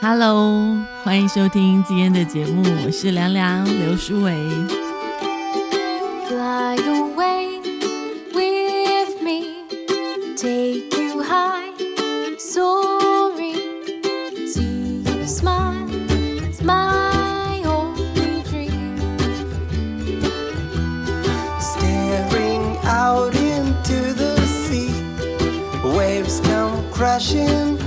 Hello，欢迎收听今天的节目，我是凉凉刘淑伟。Fly away with me, take you high, soaring. See you smile, it's my only dream. Staring out into the sea, waves come crashing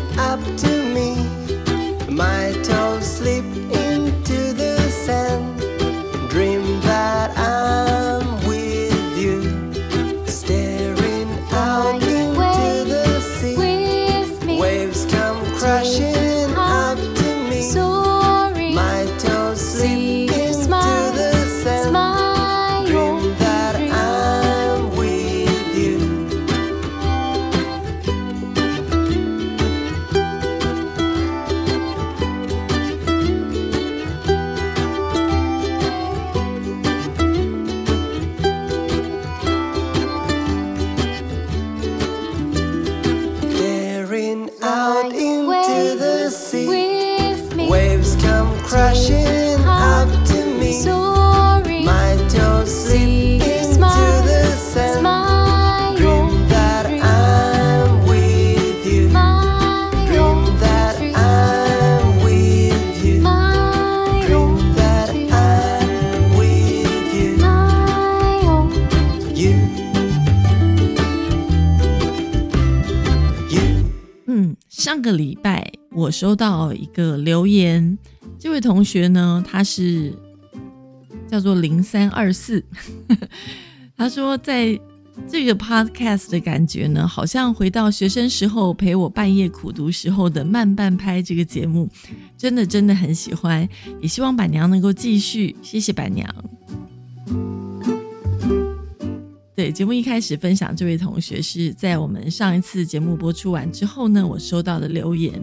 上个礼拜我收到一个留言，这位同学呢，他是叫做零三二四，他说在这个 podcast 的感觉呢，好像回到学生时候陪我半夜苦读时候的慢半拍这个节目，真的真的很喜欢，也希望板娘能够继续，谢谢板娘。对，节目一开始分享这位同学是在我们上一次节目播出完之后呢，我收到的留言。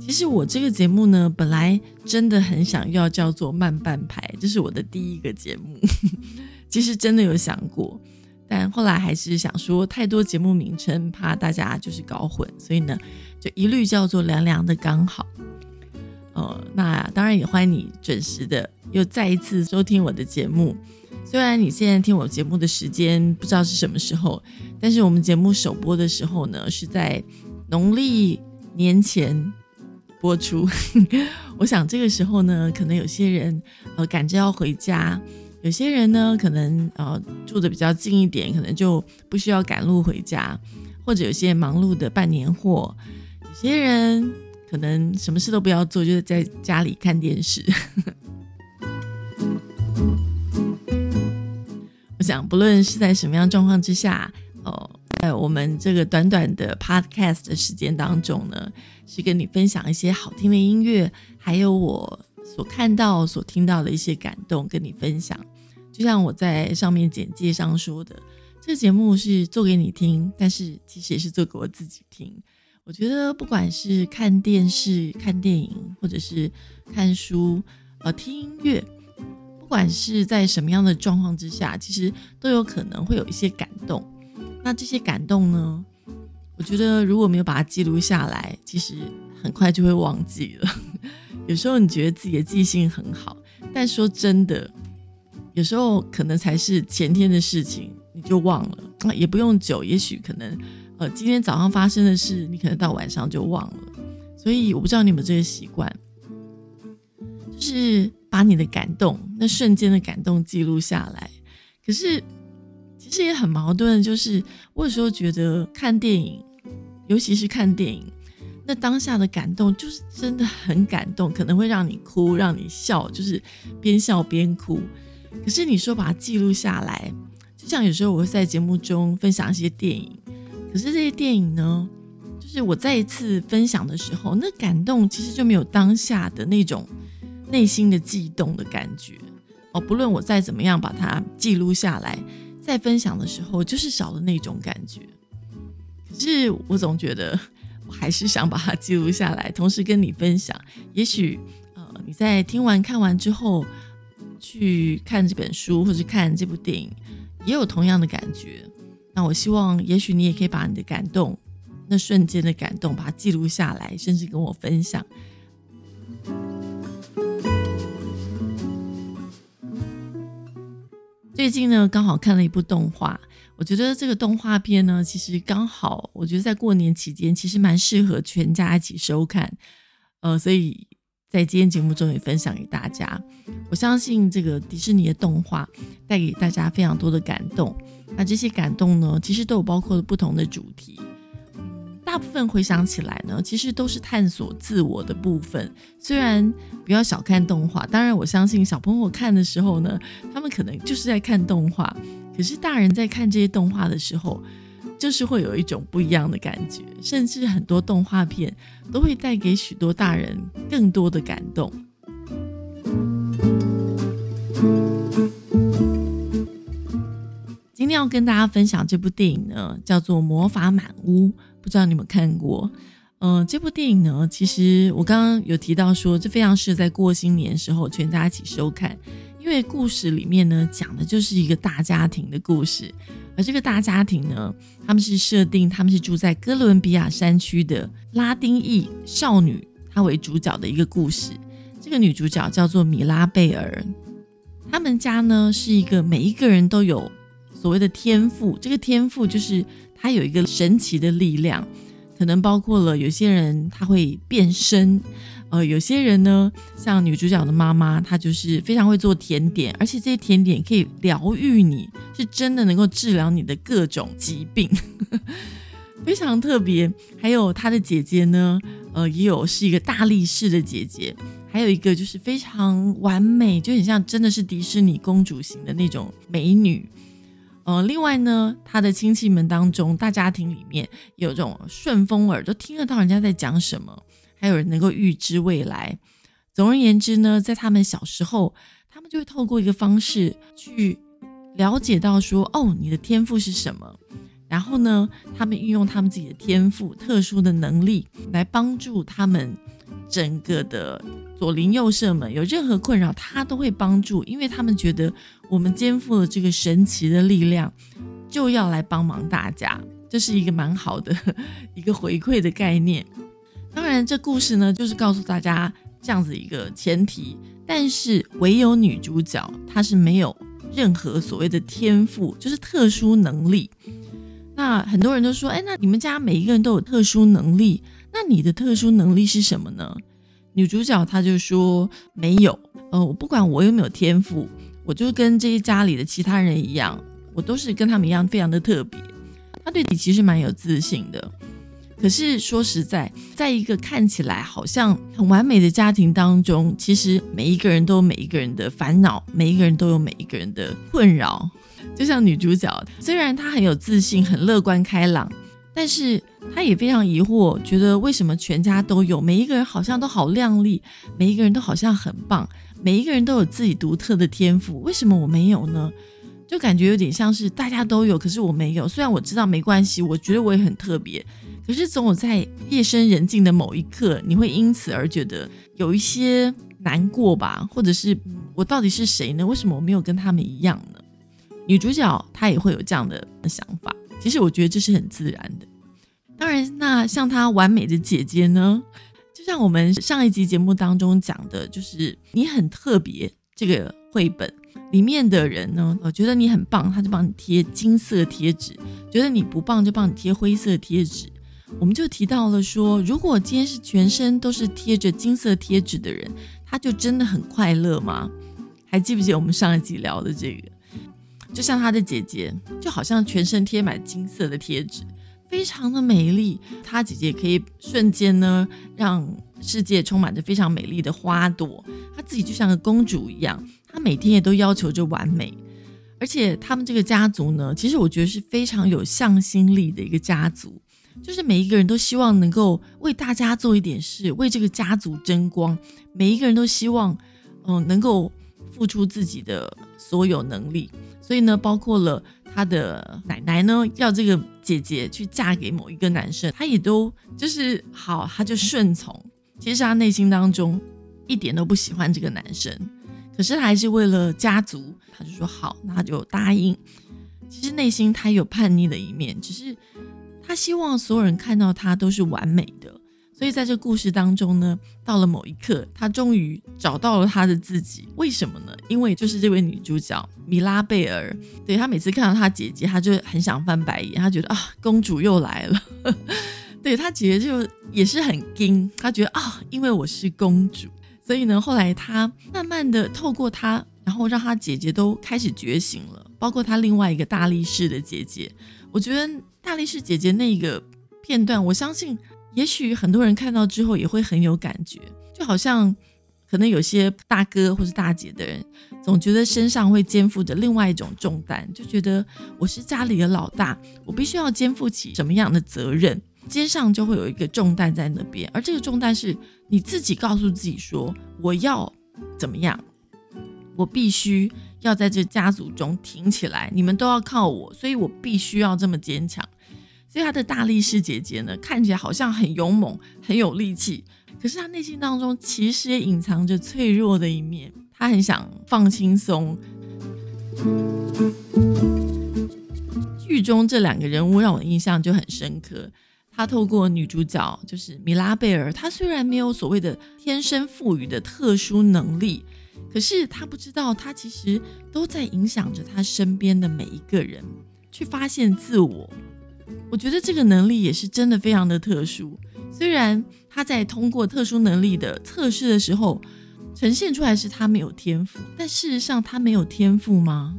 其实我这个节目呢，本来真的很想要叫做慢半拍，这是我的第一个节目。其实真的有想过，但后来还是想说太多节目名称，怕大家就是搞混，所以呢，就一律叫做凉凉的刚好。呃，那当然也欢迎你准时的又再一次收听我的节目。虽然你现在听我节目的时间不知道是什么时候，但是我们节目首播的时候呢，是在农历年前播出。我想这个时候呢，可能有些人呃赶着要回家，有些人呢可能呃住的比较近一点，可能就不需要赶路回家，或者有些忙碌的办年货，有些人可能什么事都不要做，就是在家里看电视。讲，不论是在什么样状况之下，哦，在我们这个短短的 podcast 的时间当中呢，是跟你分享一些好听的音乐，还有我所看到、所听到的一些感动，跟你分享。就像我在上面简介上说的，这节目是做给你听，但是其实也是做给我自己听。我觉得不管是看电视、看电影，或者是看书、呃听音乐，不管是在什么样的状况之下，其实都有可能会有一些感动。那这些感动呢，我觉得如果没有把它记录下来，其实很快就会忘记了。有时候你觉得自己的记性很好，但说真的，有时候可能才是前天的事情，你就忘了。啊也不用久，也许可能呃今天早上发生的事，你可能到晚上就忘了。所以我不知道你有没有这个习惯，就是把你的感动，那瞬间的感动记录下来。可是其实也很矛盾，就是我有时候觉得看电影，尤其是看电影，那当下的感动就是真的很感动，可能会让你哭，让你笑，就是边笑边哭。可是你说把它记录下来，就像有时候我会在节目中分享一些电影，可是这些电影呢，就是我再一次分享的时候，那感动其实就没有当下的那种内心的悸动的感觉哦。不论我再怎么样把它记录下来，在分享的时候，就是少了那种感觉。可是我总觉得，我还是想把它记录下来，同时跟你分享。也许呃，你在听完看完之后，去看这本书或者看这部电影，也有同样的感觉。那我希望，也许你也可以把你的感动，那瞬间的感动，把它记录下来，甚至跟我分享。最近呢，刚好看了一部动画，我觉得这个动画片呢，其实刚好，我觉得在过年期间，其实蛮适合全家一起收看。呃，所以在今天节目中也分享给大家。我相信这个迪士尼的动画带给大家非常多的感动。那这些感动呢，其实都有包括了不同的主题。大部分回想起来呢，其实都是探索自我的部分。虽然不要小看动画，当然我相信小朋友看的时候呢，他们可能就是在看动画。可是大人在看这些动画的时候，就是会有一种不一样的感觉，甚至很多动画片都会带给许多大人更多的感动。今天要跟大家分享这部电影呢，叫做《魔法满屋》，不知道你们看过？嗯、这部电影呢，其实我刚刚有提到说，这非常适合在过新年的时候全家一起收看，因为故事里面呢讲的就是一个大家庭的故事，而这个大家庭呢，他们是设定他们是住在哥伦比亚山区的拉丁裔少女，她为主角的一个故事。这个女主角叫做米拉贝尔，他们家呢是一个每一个人都有所谓的天赋，这个天赋就是它有一个神奇的力量，可能包括了有些人他会变身，呃，有些人呢像女主角的妈妈，她就是非常会做甜点，而且这些甜点可以疗愈你，是真的能够治疗你的各种疾病，非常特别。还有她的姐姐呢，呃，也有是一个大力士的姐姐。还有一个就是非常完美，就很像真的是迪士尼公主型的那种美女。呃，另外呢，他的亲戚们当中，大家庭里面有这种顺风耳，都听得到人家在讲什么，还有人能够预知未来。总而言之呢，在他们小时候，他们就会透过一个方式去了解到说，哦，你的天赋是什么。然后呢，他们运用他们自己的天赋、特殊的能力来帮助他们整个的左邻右舍们有任何困扰，他都会帮助，因为他们觉得我们肩负了这个神奇的力量，就要来帮忙大家，这是一个蛮好的 一个回馈的概念。当然，这故事呢，就是告诉大家这样子一个前提，但是唯有女主角她是没有任何所谓的天赋，就是特殊能力。那很多人都说，哎，那你们家每一个人都有特殊能力，那你的特殊能力是什么呢？女主角她就说没有，呃，我不管我有没有天赋，我就跟这些家里的其他人一样，我都是跟他们一样非常的特别。她对你其实蛮有自信的。可是说实在，在一个看起来好像很完美的家庭当中，其实每一个人都有每一个人的烦恼，每一个人都有每一个人的困扰。就像女主角，虽然她很有自信、很乐观开朗，但是她也非常疑惑，觉得为什么全家都有，每一个人好像都好靓丽，每一个人都好像很棒，每一个人都有自己独特的天赋，为什么我没有呢？就感觉有点像是大家都有，可是我没有。虽然我知道没关系，我觉得我也很特别，可是总有在夜深人静的某一刻，你会因此而觉得有一些难过吧，或者是我到底是谁呢？为什么我没有跟他们一样呢？女主角她也会有这样的想法，其实我觉得这是很自然的。当然，那像她完美的姐姐呢，像我们上一集节目当中讲的，就是你很特别这个绘本里面的人呢，我觉得你很棒，他就帮你贴金色贴纸；觉得你不棒，就帮你贴灰色贴纸。我们就提到了说，如果今天是全身都是贴着金色贴纸的人，他就真的很快乐吗？还记不记得我们上一集聊的这个？就像他的姐姐，就好像全身贴满金色的贴纸，非常的美丽。她姐姐可以瞬间呢，让世界充满着非常美丽的花朵。她自己就像个公主一样，她每天也都要求着完美。而且他们这个家族呢，其实我觉得是非常有向心力的一个家族，就是每一个人都希望能够为大家做一点事，为这个家族争光。每一个人都希望，嗯、能够付出自己的所有能力。所以呢，包括了他的奶奶呢，要这个姐姐去嫁给某一个男生，他也都就是好，他就顺从。其实他内心当中一点都不喜欢这个男生，可是他还是为了家族，他就说好，那就答应。其实内心他有叛逆的一面，只是他希望所有人看到他都是完美的，所以在这故事当中呢，到了某一刻，他终于找到了他的自己。为什么呢？因为就是这位女主角米拉贝尔，对她每次看到她姐姐，她就很想翻白眼，她觉得啊，公主又来了。对她姐姐就也是很惊，她觉得啊，因为我是公主，所以呢，后来她慢慢的透过她，然后让她姐姐都开始觉醒了，包括她另外一个大力士的姐姐。我觉得大力士姐姐那个片段，我相信。也许很多人看到之后也会很有感觉，就好像可能有些大哥或是大姐的人，总觉得身上会肩负着另外一种重担，就觉得我是家里的老大，我必须要肩负起什么样的责任，肩上就会有一个重担在那边，而这个重担是你自己告诉自己说我要怎么样，我必须要在这家族中挺起来，你们都要靠我，所以我必须要这么坚强。所以她的大力士姐姐呢，看起来好像很勇猛、很有力气，可是她内心当中其实也隐藏着脆弱的一面。她很想放轻松。剧中这两个人物让我印象就很深刻。她透过女主角就是米拉贝尔，她虽然没有所谓的天生赋予的特殊能力，可是她不知道，她其实都在影响着她身边的每一个人，去发现自我。我觉得这个能力也是真的非常的特殊。虽然他在通过特殊能力的测试的时候，呈现出来是他没有天赋，但事实上他没有天赋吗？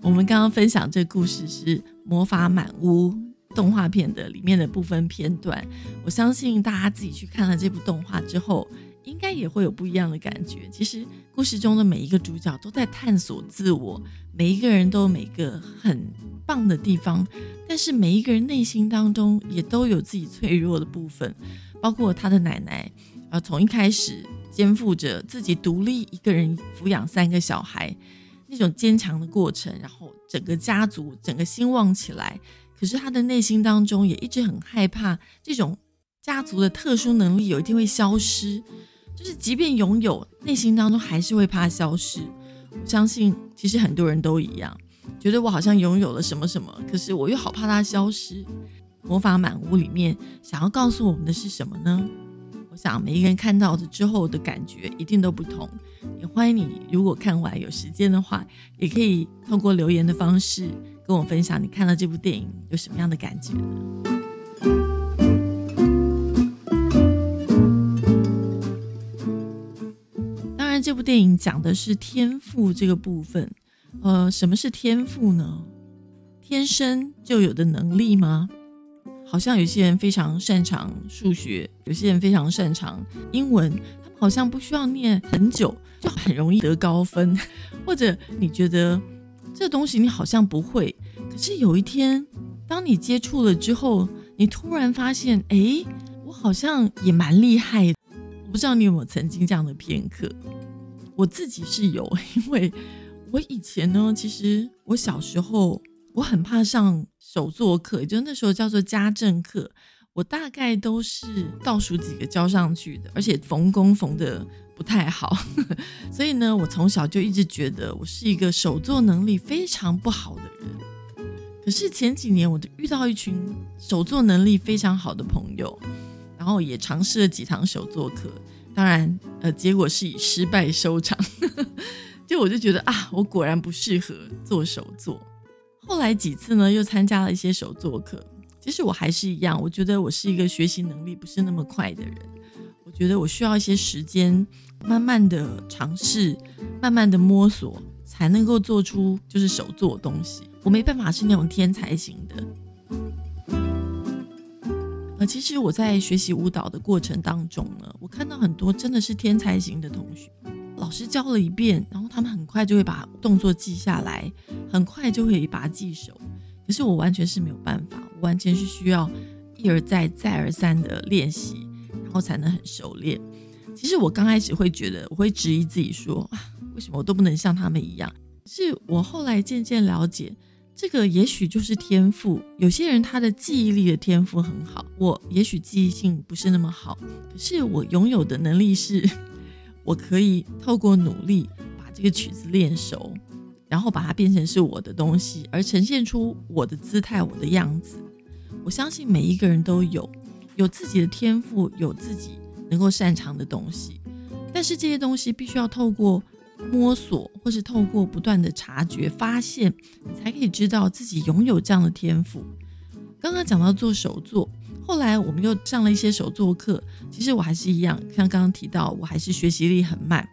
我们刚刚分享这故事是《魔法满屋》动画片的里面的部分片段。我相信大家自己去看了这部动画之后。应该也会有不一样的感觉。其实故事中的每一个主角都在探索自我，每一个人都有每个很棒的地方，但是每一个人内心当中也都有自己脆弱的部分。包括他的奶奶，呃，从一开始肩负着自己独立一个人抚养三个小孩那种坚强的过程，然后整个家族整个兴旺起来。可是他的内心当中也一直很害怕这种家族的特殊能力有一天会消失。就是即便拥有，内心当中还是会怕消失。我相信，其实很多人都一样，觉得我好像拥有了什么什么，可是我又好怕它消失。魔法满屋里面想要告诉我们的是什么呢？我想每一个人看到的之后的感觉一定都不同。也欢迎你，如果看完有时间的话，也可以透过留言的方式跟我分享你看了这部电影有什么样的感觉。这部电影讲的是天赋这个部分，呃，什么是天赋呢？天生就有的能力吗？好像有些人非常擅长数学，有些人非常擅长英文，他们好像不需要念很久就很容易得高分，或者你觉得这东西你好像不会，可是有一天当你接触了之后，你突然发现，哎，我好像也蛮厉害的。我不知道你有没有曾经这样的片刻。我自己是有，因为我以前呢，其实我小时候我很怕上手作课，就那时候叫做家政课，我大概都是倒数几个交上去的，而且缝工缝的不太好，所以呢，我从小就一直觉得我是一个手作能力非常不好的人。可是前几年，我就遇到一群手作能力非常好的朋友，然后也尝试了几堂手作课。当然，呃，结果是以失败收场。就我就觉得啊，我果然不适合做手作。后来几次呢，又参加了一些手作课。其实我还是一样，我觉得我是一个学习能力不是那么快的人。我觉得我需要一些时间，慢慢的尝试，慢慢的摸索，才能够做出就是手做东西。我没办法是那种天才型的。其实我在学习舞蹈的过程当中呢，我看到很多真的是天才型的同学，老师教了一遍，然后他们很快就会把动作记下来，很快就会把它记熟。可是我完全是没有办法，我完全是需要一而再、再而三的练习，然后才能很熟练。其实我刚开始会觉得，我会质疑自己说啊，为什么我都不能像他们一样？是我后来渐渐了解。这个也许就是天赋。有些人他的记忆力的天赋很好，我也许记忆性不是那么好。可是我拥有的能力是，我可以透过努力把这个曲子练熟，然后把它变成是我的东西，而呈现出我的姿态、我的样子。我相信每一个人都有有自己的天赋，有自己能够擅长的东西，但是这些东西必须要透过摸索，或是透过不断的察觉、发现，你才可以知道自己拥有这样的天赋。刚刚讲到做手作，后来我们又上了一些手作课，其实我还是一样，像刚刚提到，我还是学习力很慢。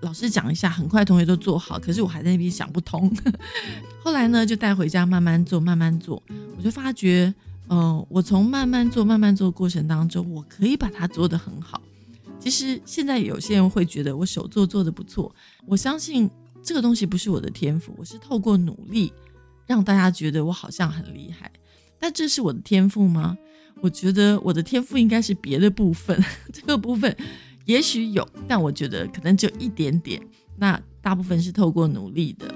老师讲一下，很快同学都做好，可是我还在那边想不通。后来呢，就带回家慢慢做，慢慢做，我就发觉，嗯、我从慢慢做、慢慢做过程当中，我可以把它做得很好。其实现在有些人会觉得我手作做得不错，我相信这个东西不是我的天赋，我是透过努力让大家觉得我好像很厉害。但这是我的天赋吗？我觉得我的天赋应该是别的部分，这个部分也许有，但我觉得可能只有一点点。那大部分是透过努力的。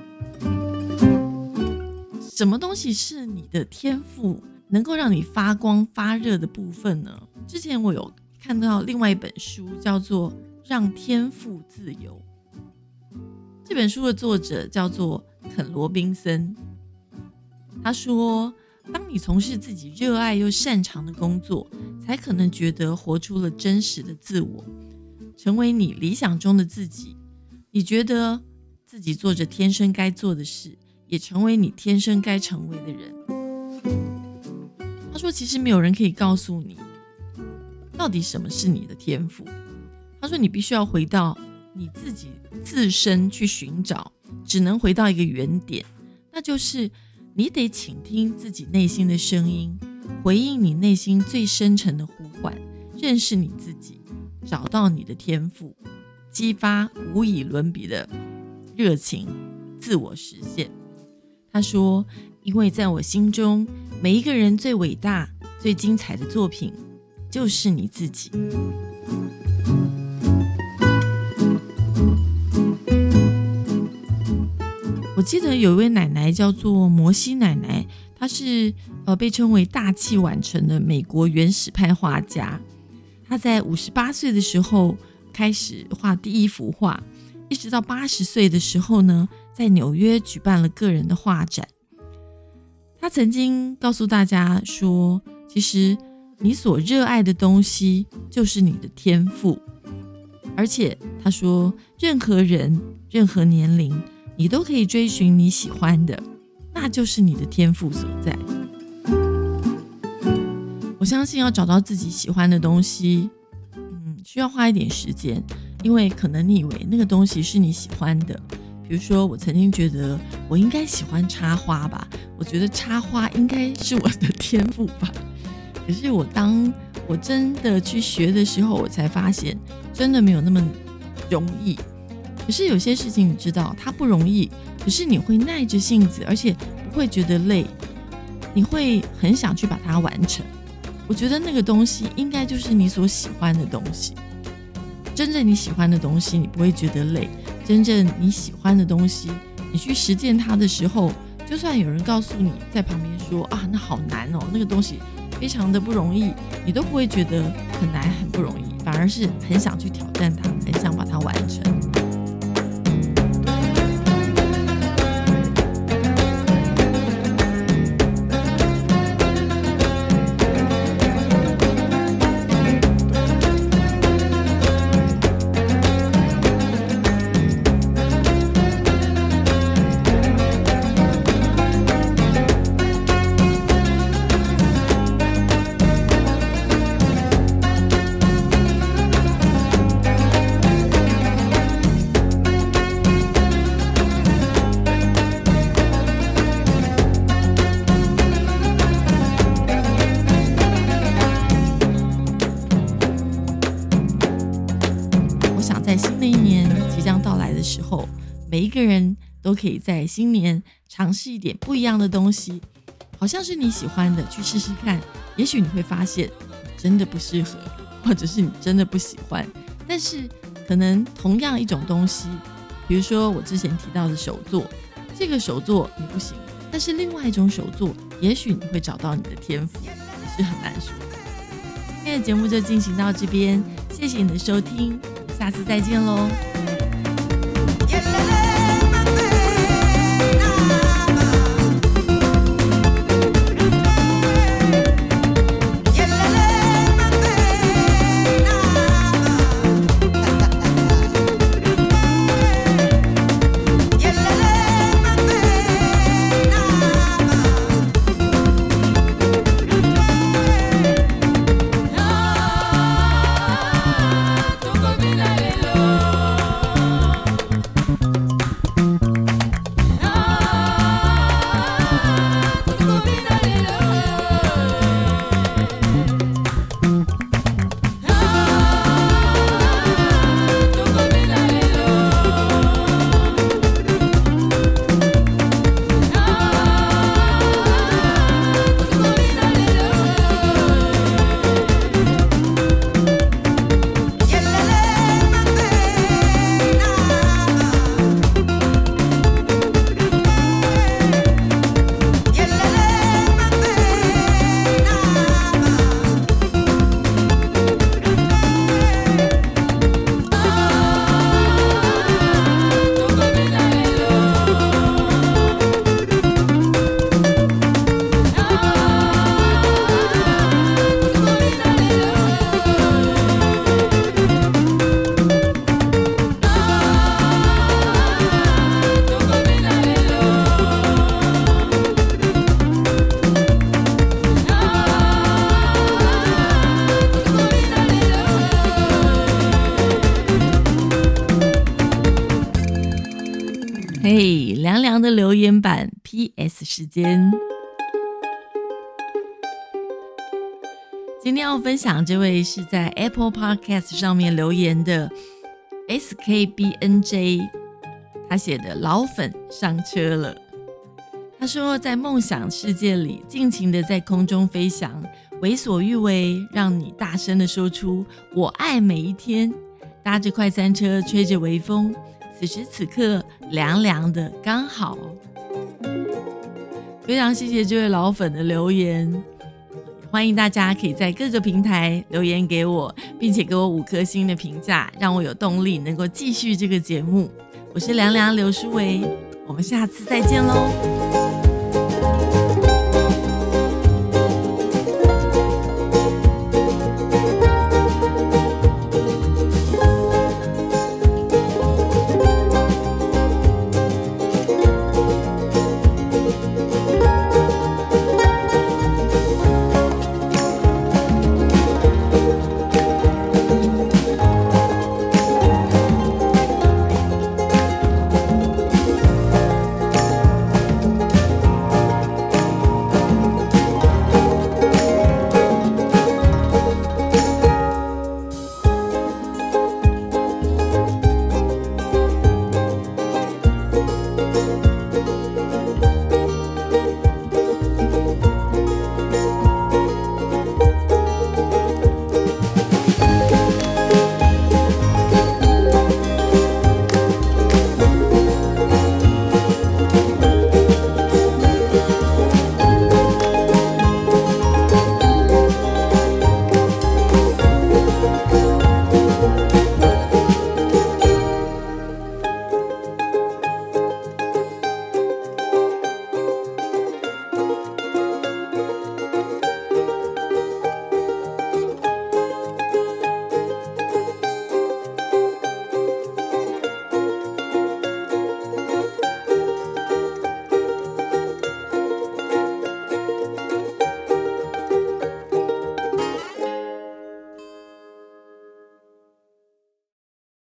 什么东西是你的天赋，能够让你发光发热的部分呢？之前我有看到另外一本书，叫做《让天赋自由》。这本书的作者叫做肯·罗宾森。他说：“当你从事自己热爱又擅长的工作，才可能觉得活出了真实的自我，成为你理想中的自己。你觉得自己做着天生该做的事，也成为你天生该成为的人。”他说：“其实没有人可以告诉你，到底什么是你的天赋。”他说：“你必须要回到你自己自身去寻找，只能回到一个原点，那就是你得倾听自己内心的声音，回应你内心最深沉的呼唤，认识你自己，找到你的天赋，激发无以伦比的热情，自我实现。”他说：“因为在我心中，每一个人最伟大、最精彩的作品，就是你自己。”记得有一位奶奶叫做摩西奶奶，她是呃被称为大器晚成的美国原始派画家。她在五十八岁的时候开始画第一幅画，一直到八十岁的时候呢，在纽约举办了个人的画展。她曾经告诉大家说，其实你所热爱的东西就是你的天赋，而且她说，任何人、任何年龄。你都可以追寻你喜欢的，那就是你的天赋所在。我相信要找到自己喜欢的东西，嗯，需要花一点时间，因为可能你以为那个东西是你喜欢的。比如说，我曾经觉得我应该喜欢插花吧，我觉得插花应该是我的天赋吧。可是我当我真的去学的时候，我才发现真的没有那么容易。可是有些事情你知道它不容易，可是你会耐着性子，而且不会觉得累，你会很想去把它完成。我觉得那个东西应该就是你所喜欢的东西。真正你喜欢的东西，你不会觉得累。真正你喜欢的东西，你去实践它的时候，就算有人告诉你在旁边说啊，那好难哦，那个东西非常的不容易，你都不会觉得很难很不容易，反而是很想去挑战它，很想把它完成。都可以在新年尝试一点不一样的东西，好像是你喜欢的，去试试看。也许你会发现真的不适合，或者是你真的不喜欢。但是可能同样一种东西，比如说我之前提到的手作，这个手作你不行，但是另外一种手作，也许你会找到你的天赋，也是很难说。今天的节目就进行到这边，谢谢你的收听，下次再见喽。时间。今天要分享这位是在 Apple Podcast 上面留言的 SKBNJ，他写的老粉上车了。他说，在梦想世界里尽情的在空中飞翔，为所欲为，让你大声的说出“我爱每一天”。搭着快餐车，吹着微风，此时此刻凉凉的刚好。非常谢谢这位老粉的留言。欢迎大家可以在各个平台留言给我，并且给我五颗星的评价，让我有动力能够继续这个节目。我是凉凉刘书维，我们下次再见喽。